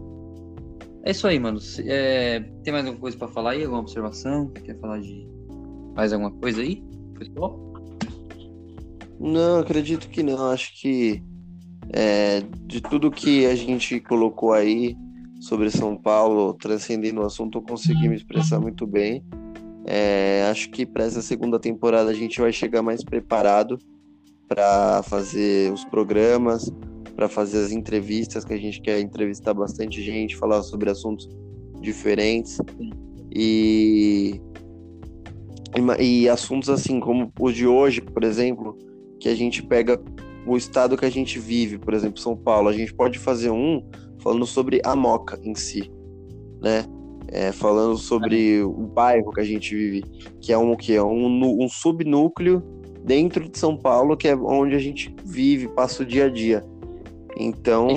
É isso aí, mano. É, tem mais alguma coisa para falar aí? Alguma observação? Quer falar de mais alguma coisa aí, pessoal? Não, acredito que não. Acho que é, de tudo que a gente colocou aí sobre São Paulo, transcendendo o assunto, eu consegui me expressar muito bem. É, acho que para essa segunda temporada a gente vai chegar mais preparado para fazer os programas, para fazer as entrevistas, que a gente quer entrevistar bastante gente, falar sobre assuntos diferentes. E, e, e assuntos assim, como o de hoje, por exemplo, que a gente pega o estado que a gente vive, por exemplo, São Paulo, a gente pode fazer um falando sobre a Moca em si, né? É, falando sobre o bairro que a gente vive, que é um que é um, um subnúcleo dentro de São Paulo, que é onde a gente vive, passa o dia a dia. Então,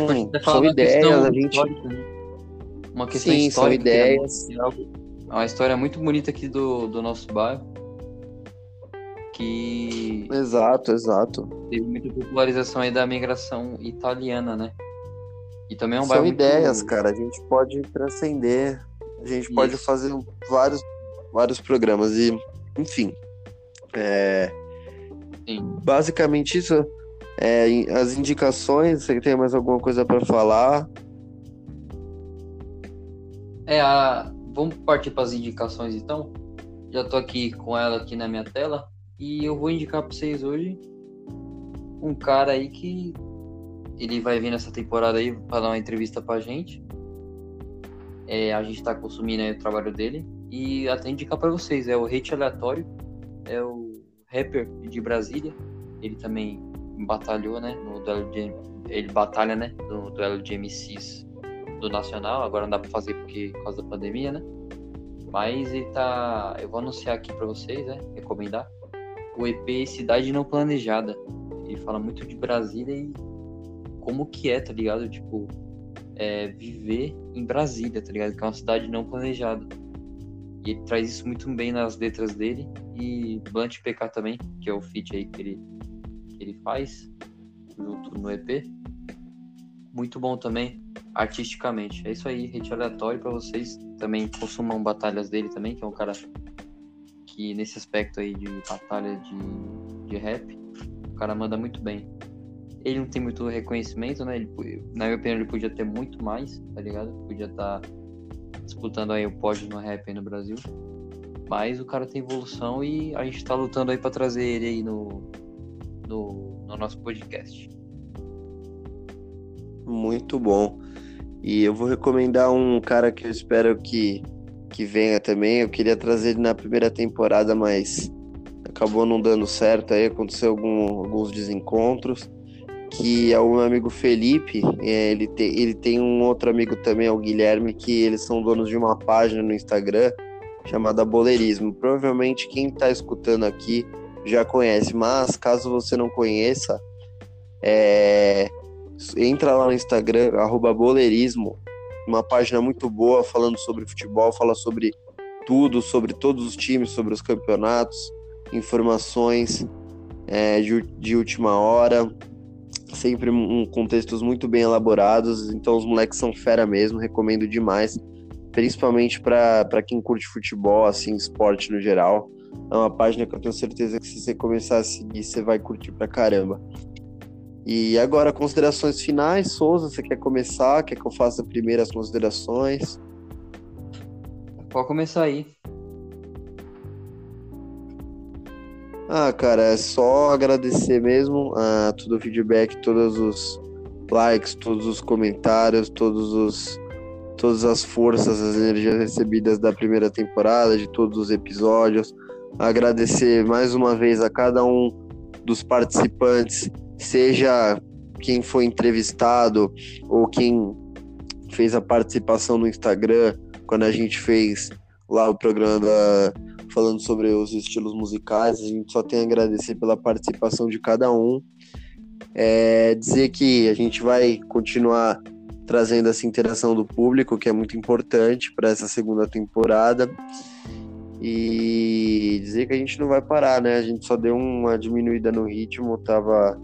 são ideias, a gente. Né? Uma questão Sim, são ideias. É uma história muito bonita aqui do, do nosso bairro. Que. Exato, exato. Teve muita popularização aí da migração italiana, né? E também é um bairro. São ideias, muito... cara. A gente pode transcender. A gente Isso. pode fazer vários, vários programas. E, enfim. É... Sim. Basicamente isso. É, as indicações, você tem mais alguma coisa para falar? É, a... vamos partir para as indicações então. Já tô aqui com ela aqui na minha tela e eu vou indicar para vocês hoje um cara aí que ele vai vir nessa temporada aí para dar uma entrevista pra gente. É, a gente tá consumindo o trabalho dele e até indicar para vocês, é o Hate Aleatório, é o rapper de Brasília. Ele também batalhou, né, no duelo de ele batalha, né, no duelo de MCs do Nacional, agora não dá para fazer porque por causa da pandemia, né? Mas ele tá. Eu vou anunciar aqui pra vocês, né? Recomendar. O EP Cidade Não Planejada. Ele fala muito de Brasília e como que é, tá ligado? Tipo, é, viver em Brasília, tá ligado? Que é uma cidade não planejada. E ele traz isso muito bem nas letras dele. E Blunt PK também, que é o feat aí que ele, que ele faz junto no EP. Muito bom também, artisticamente. É isso aí, hate aleatório para vocês. Também consumam batalhas dele também, que é um cara que nesse aspecto aí de batalha de, de rap, o cara manda muito bem. Ele não tem muito reconhecimento, né? Ele, na minha opinião, ele podia ter muito mais, tá ligado? Podia estar tá disputando aí o pódio no rap aí no Brasil. Mas o cara tem evolução e a gente tá lutando aí para trazer ele aí no, no, no nosso podcast. Muito bom. E eu vou recomendar um cara que eu espero que, que venha também. Eu queria trazer ele na primeira temporada, mas acabou não dando certo aí, aconteceu algum, alguns desencontros que é o meu amigo Felipe, é, ele, ele tem um outro amigo também, é o Guilherme, que eles são donos de uma página no Instagram chamada Boleirismo. Provavelmente quem está escutando aqui já conhece, mas caso você não conheça, é, entra lá no Instagram, arroba Boleirismo, uma página muito boa falando sobre futebol, fala sobre tudo, sobre todos os times, sobre os campeonatos, informações é, de, de última hora, sempre um, com textos muito bem elaborados, então os moleques são fera mesmo, recomendo demais, principalmente para quem curte futebol, assim, esporte no geral. É uma página que eu tenho certeza que se você começar a seguir, você vai curtir pra caramba. E agora, considerações finais, Souza, você quer começar? Quer que eu faça primeiro as considerações? Pode começar aí. Ah, cara, é só agradecer mesmo a todo o feedback, todos os likes, todos os comentários, todos os todas as forças, as energias recebidas da primeira temporada, de todos os episódios. Agradecer mais uma vez a cada um dos participantes, seja quem foi entrevistado ou quem fez a participação no Instagram, quando a gente fez lá o programa da falando sobre os estilos musicais. A gente só tem a agradecer pela participação de cada um. É, dizer que a gente vai continuar trazendo essa interação do público, que é muito importante para essa segunda temporada. E dizer que a gente não vai parar, né? A gente só deu uma diminuída no ritmo, tava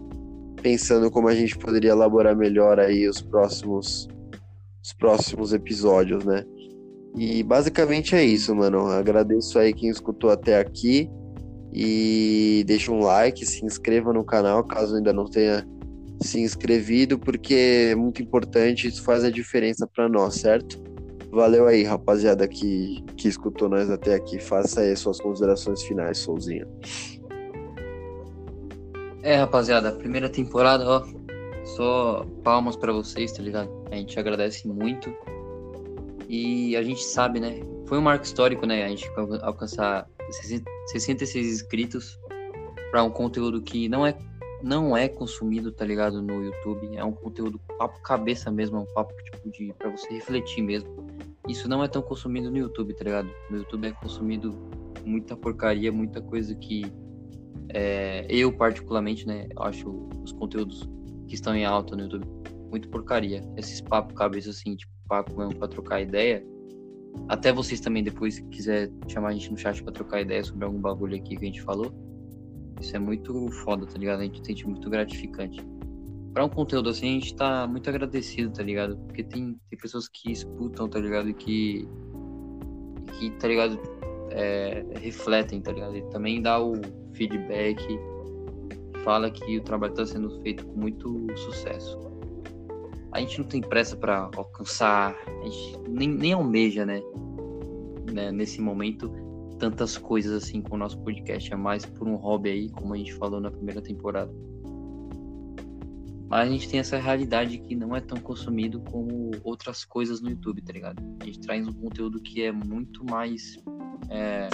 pensando como a gente poderia elaborar melhor aí os próximos os próximos episódios, né? E basicamente é isso, mano. Agradeço aí quem escutou até aqui. E deixa um like, se inscreva no canal caso ainda não tenha se inscrevido, porque é muito importante, isso faz a diferença para nós, certo? Valeu aí, rapaziada, que, que escutou nós até aqui. Faça aí suas considerações finais, Souzinho. É, rapaziada, primeira temporada, ó, só palmas para vocês, tá ligado? A gente agradece muito e a gente sabe, né? Foi um marco histórico, né? A gente alcançar 66 inscritos para um conteúdo que não é não é consumido, tá ligado, no YouTube. É um conteúdo papo cabeça mesmo, é um papo tipo de para você refletir mesmo. Isso não é tão consumido no YouTube, tá ligado? No YouTube é consumido muita porcaria, muita coisa que é, eu particularmente, né, acho os conteúdos que estão em alta no YouTube muito porcaria. Esses papo cabeça assim, tipo papo mesmo pra trocar ideia. Até vocês também, depois, se quiser chamar a gente no chat pra trocar ideia sobre algum bagulho aqui que a gente falou. Isso é muito foda, tá ligado? A gente sente muito gratificante. Pra um conteúdo assim, a gente tá muito agradecido, tá ligado? Porque tem, tem pessoas que escutam, tá ligado? E que, que tá ligado? É, refletem, tá ligado? E também dá o feedback, fala que o trabalho tá sendo feito com muito sucesso a gente não tem pressa para alcançar, a gente nem, nem almeja, né, né, nesse momento, tantas coisas assim com o nosso podcast. É mais por um hobby aí, como a gente falou na primeira temporada. Mas a gente tem essa realidade que não é tão consumido como outras coisas no YouTube, tá ligado? A gente traz um conteúdo que é muito mais é,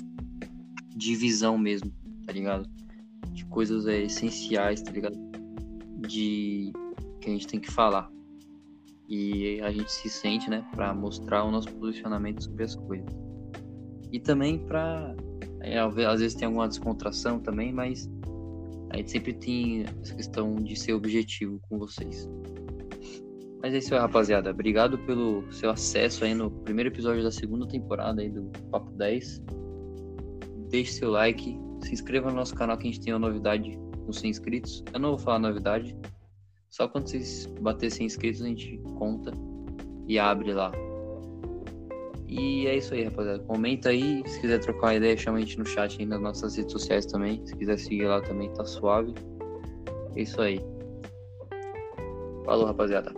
de visão mesmo, tá ligado? De coisas é, essenciais, tá ligado? De que a gente tem que falar e a gente se sente, né, para mostrar o nosso posicionamento sobre as coisas. E também pra. É, às vezes tem alguma descontração também, mas a gente sempre tem essa questão de ser objetivo com vocês. Mas é isso aí, rapaziada. Obrigado pelo seu acesso aí no primeiro episódio da segunda temporada aí do Papo 10. Deixe seu like, se inscreva no nosso canal que a gente tem uma novidade com 100 inscritos. Eu não vou falar novidade, só quando vocês baterem 100 inscritos a gente conta e abre lá. E é isso aí, rapaziada. Comenta aí. Se quiser trocar uma ideia, chama a gente no chat aí nas nossas redes sociais também. Se quiser seguir lá também, tá suave. É isso aí. Falou, rapaziada.